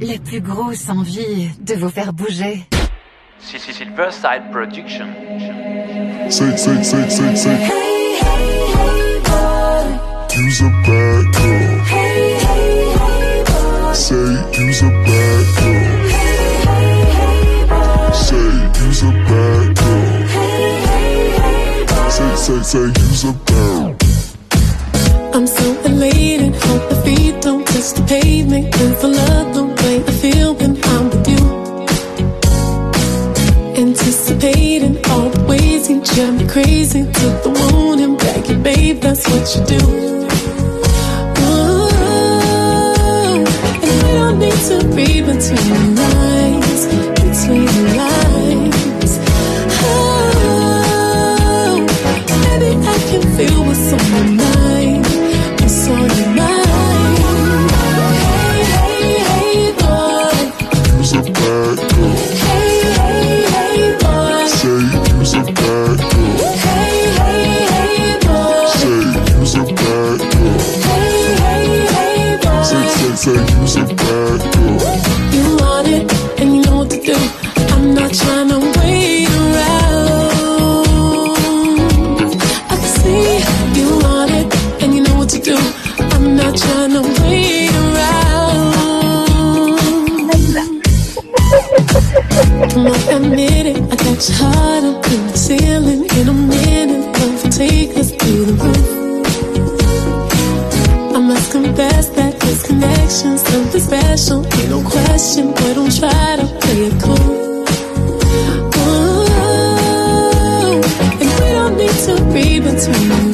la plus grosse envie de vous faire bouger. Silver Side Production. Sick, sick, sick, sick, sick. Hey, hey, hey, boy. You's a bad girl. Hey, hey, hey, boy. Say you's a bad girl. Hey, hey, hey, boy. Say you's a bad girl. Hey, hey, hey, boy. Say, say, say you's a bad girl. I'm so elated, hope my feet don't touch the pavement. And for love, the way I feel when I'm with you. Anticipating all the ways you drive me crazy. To the moon and back, and babe, that's what you do. Ooh, and we don't need to read between the lines, between the lines. Oh, baby, I can feel what's Admit it, I got your heart up in the ceiling. In a minute, will take us through the roof. I must confess that this connection's something special. Ain't no question, boy, don't try to play it cool. Ooh, and we don't need to read between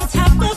At the top of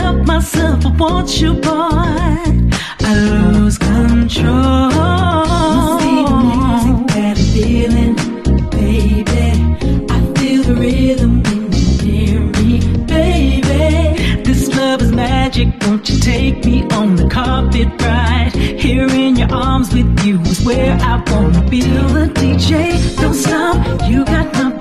help myself I want you, boy. I lose control. See the music that I'm feeling, baby. I feel the rhythm when you near me, baby. This love is magic. Won't you take me on the carpet right Here in your arms with you is where I wanna be. Feel the DJ, don't stop. You got my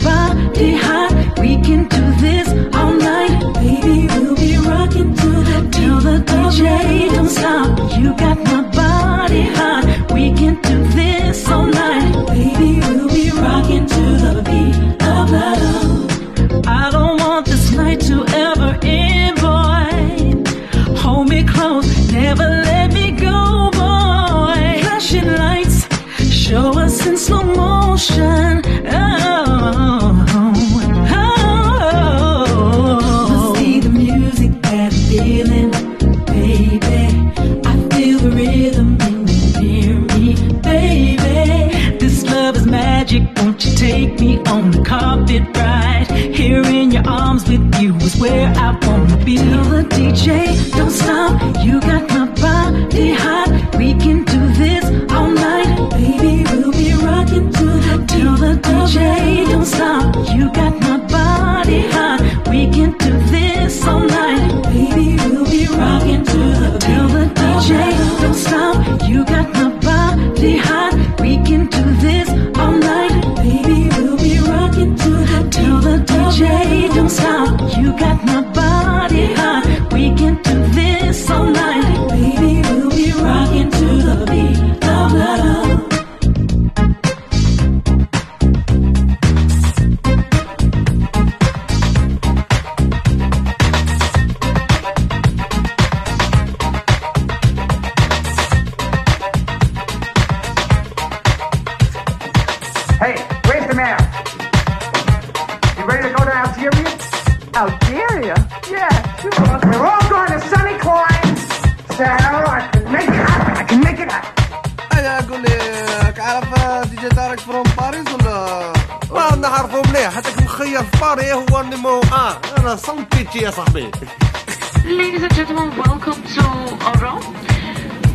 Ladies and gentlemen, welcome to Oran.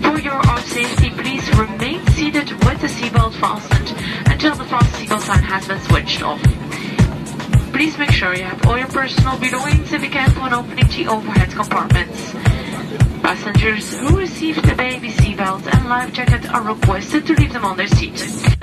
For your own safety, please remain seated with the seatbelt fastened until the front seatbelt sign has been switched off. Please make sure you have all your personal belongings and be careful when opening the overhead compartments. Passengers who receive the baby seatbelt and life jacket are requested to leave them on their seat.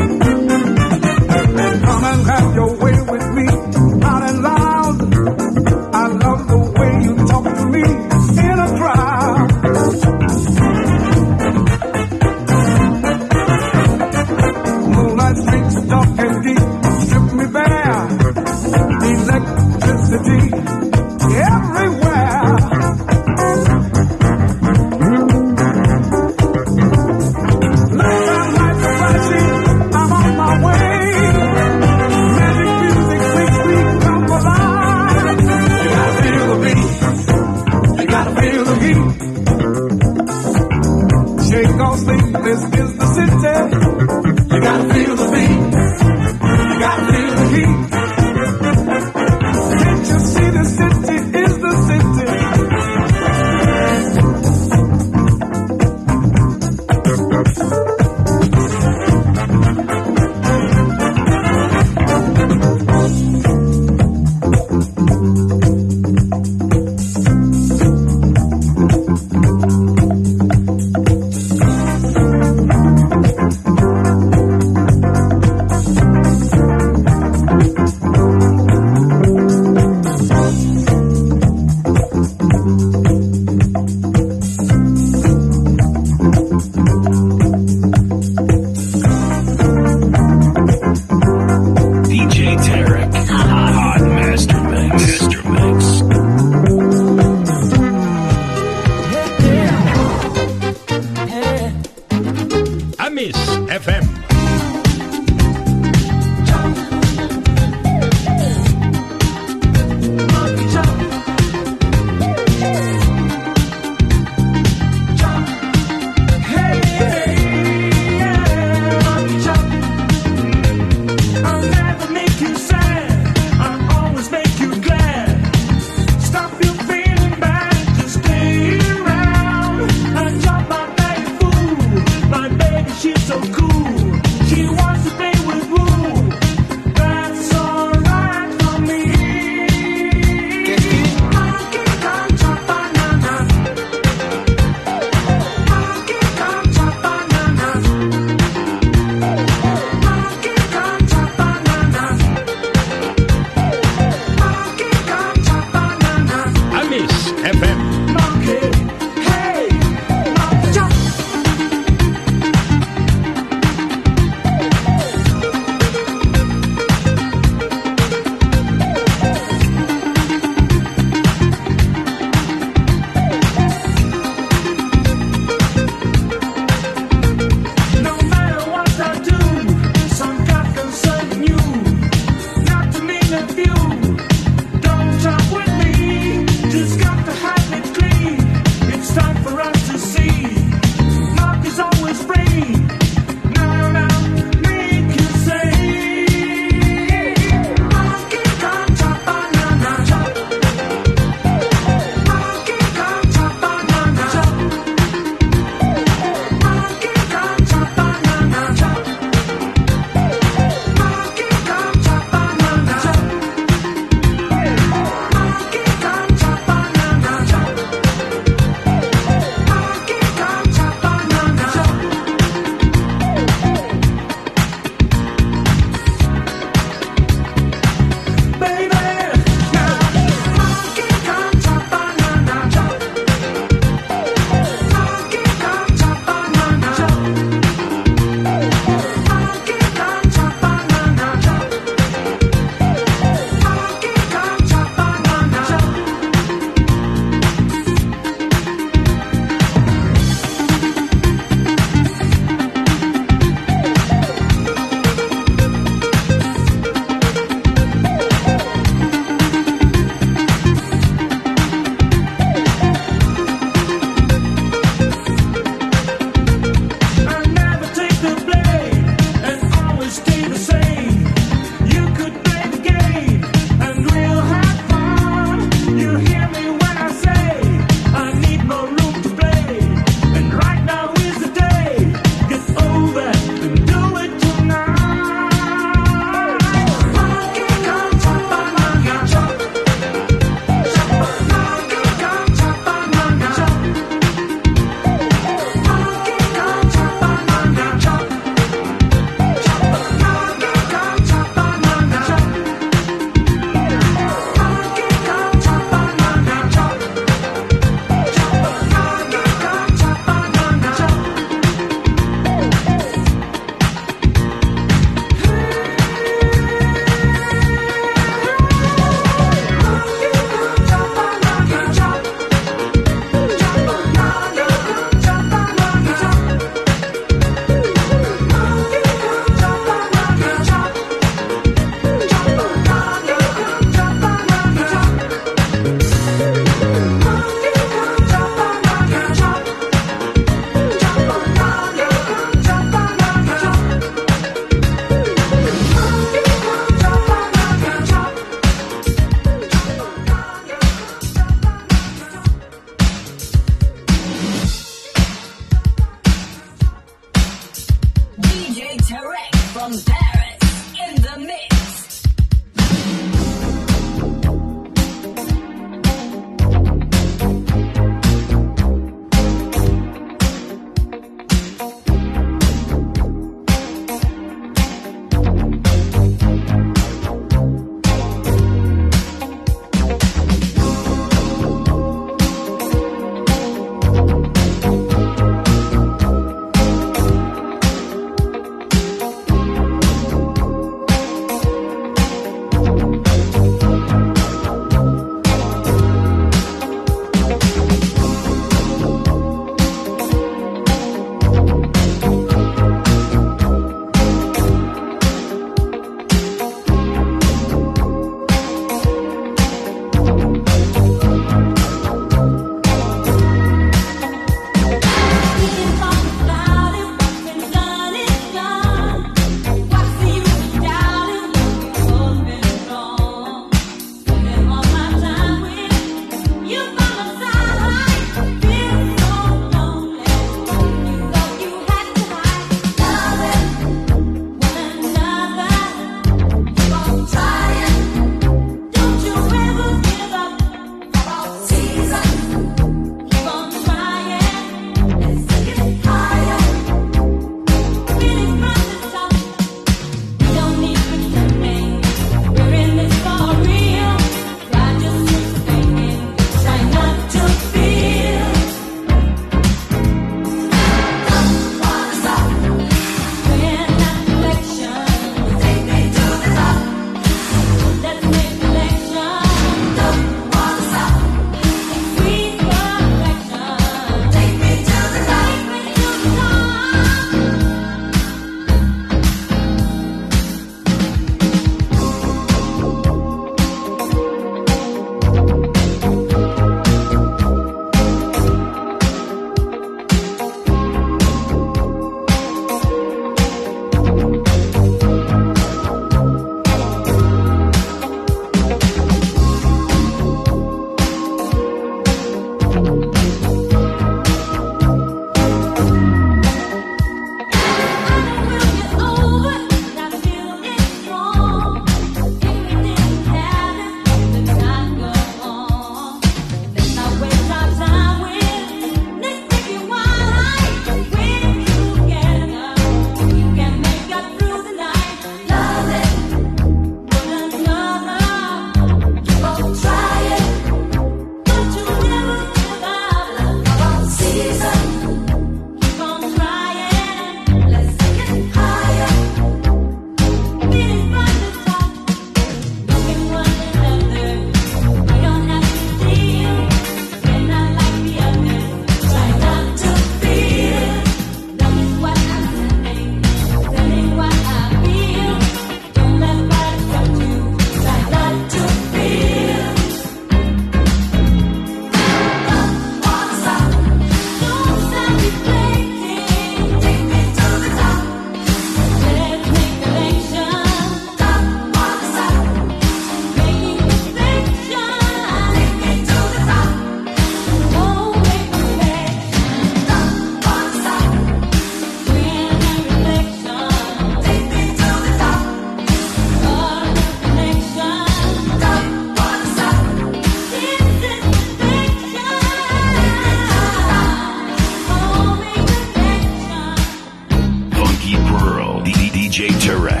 DJ Tarek.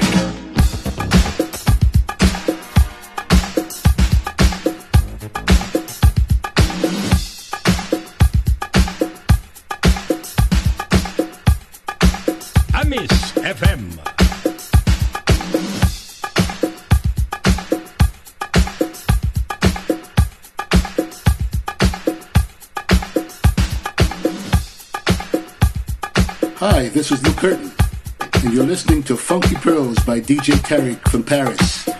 Amis FM. Hi, this is Lou Curtin, and you're listening to Funky Pearls by DJ Tarek from Paris.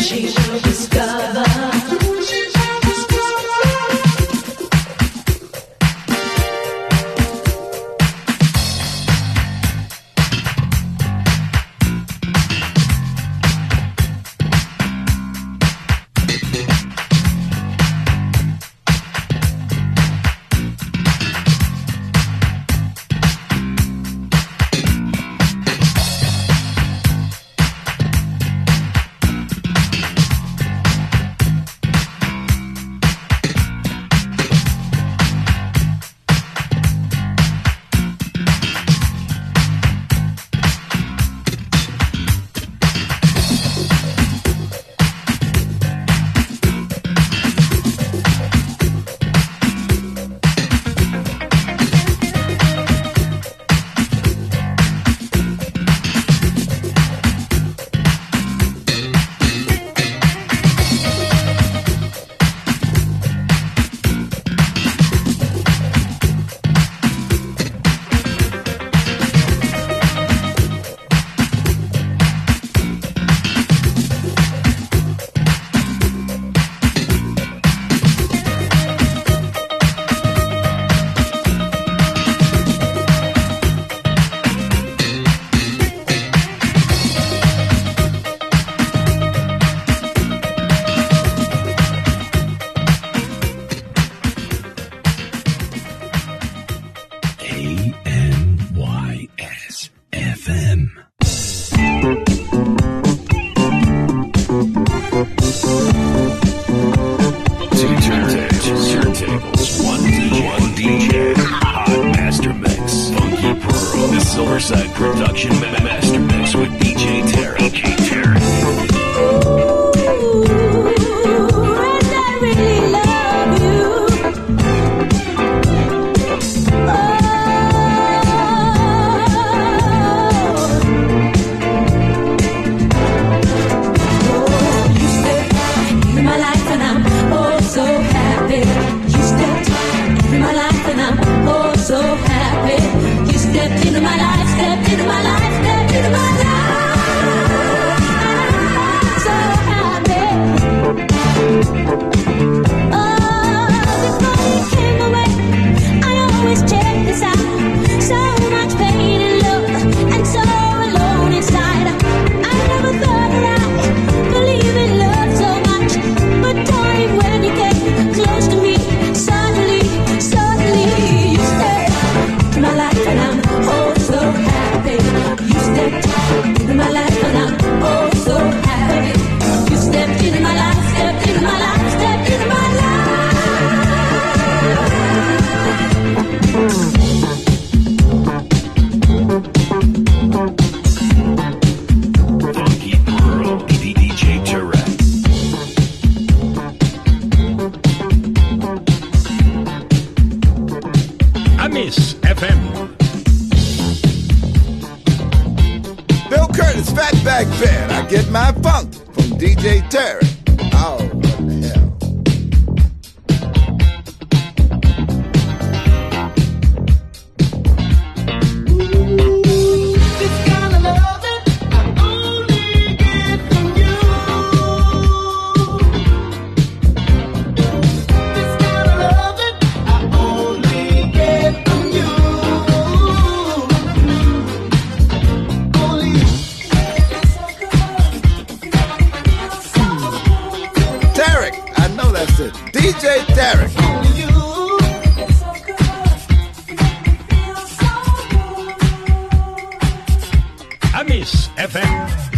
She will discover. Amis FM.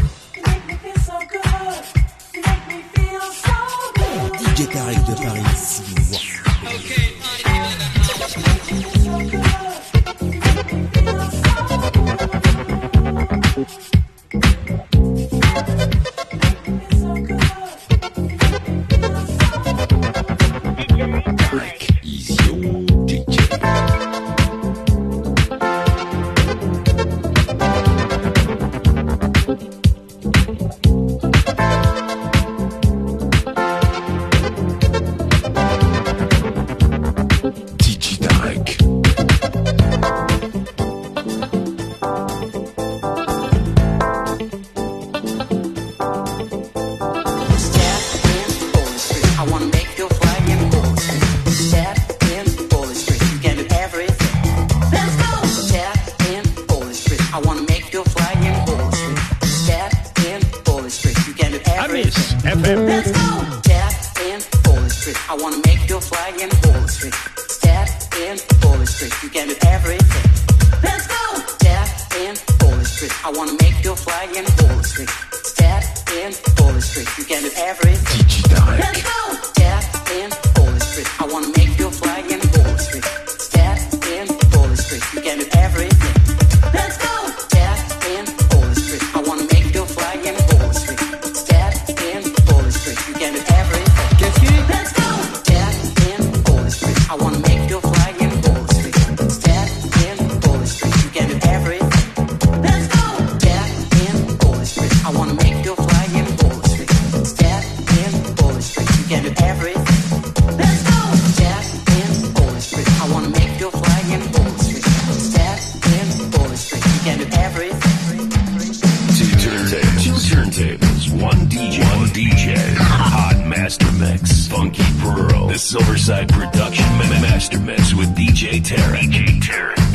DJ, Hot Master Mix, Funky Pearl, The Silverside Production Master Mix with DJ Terry. DJ Terry.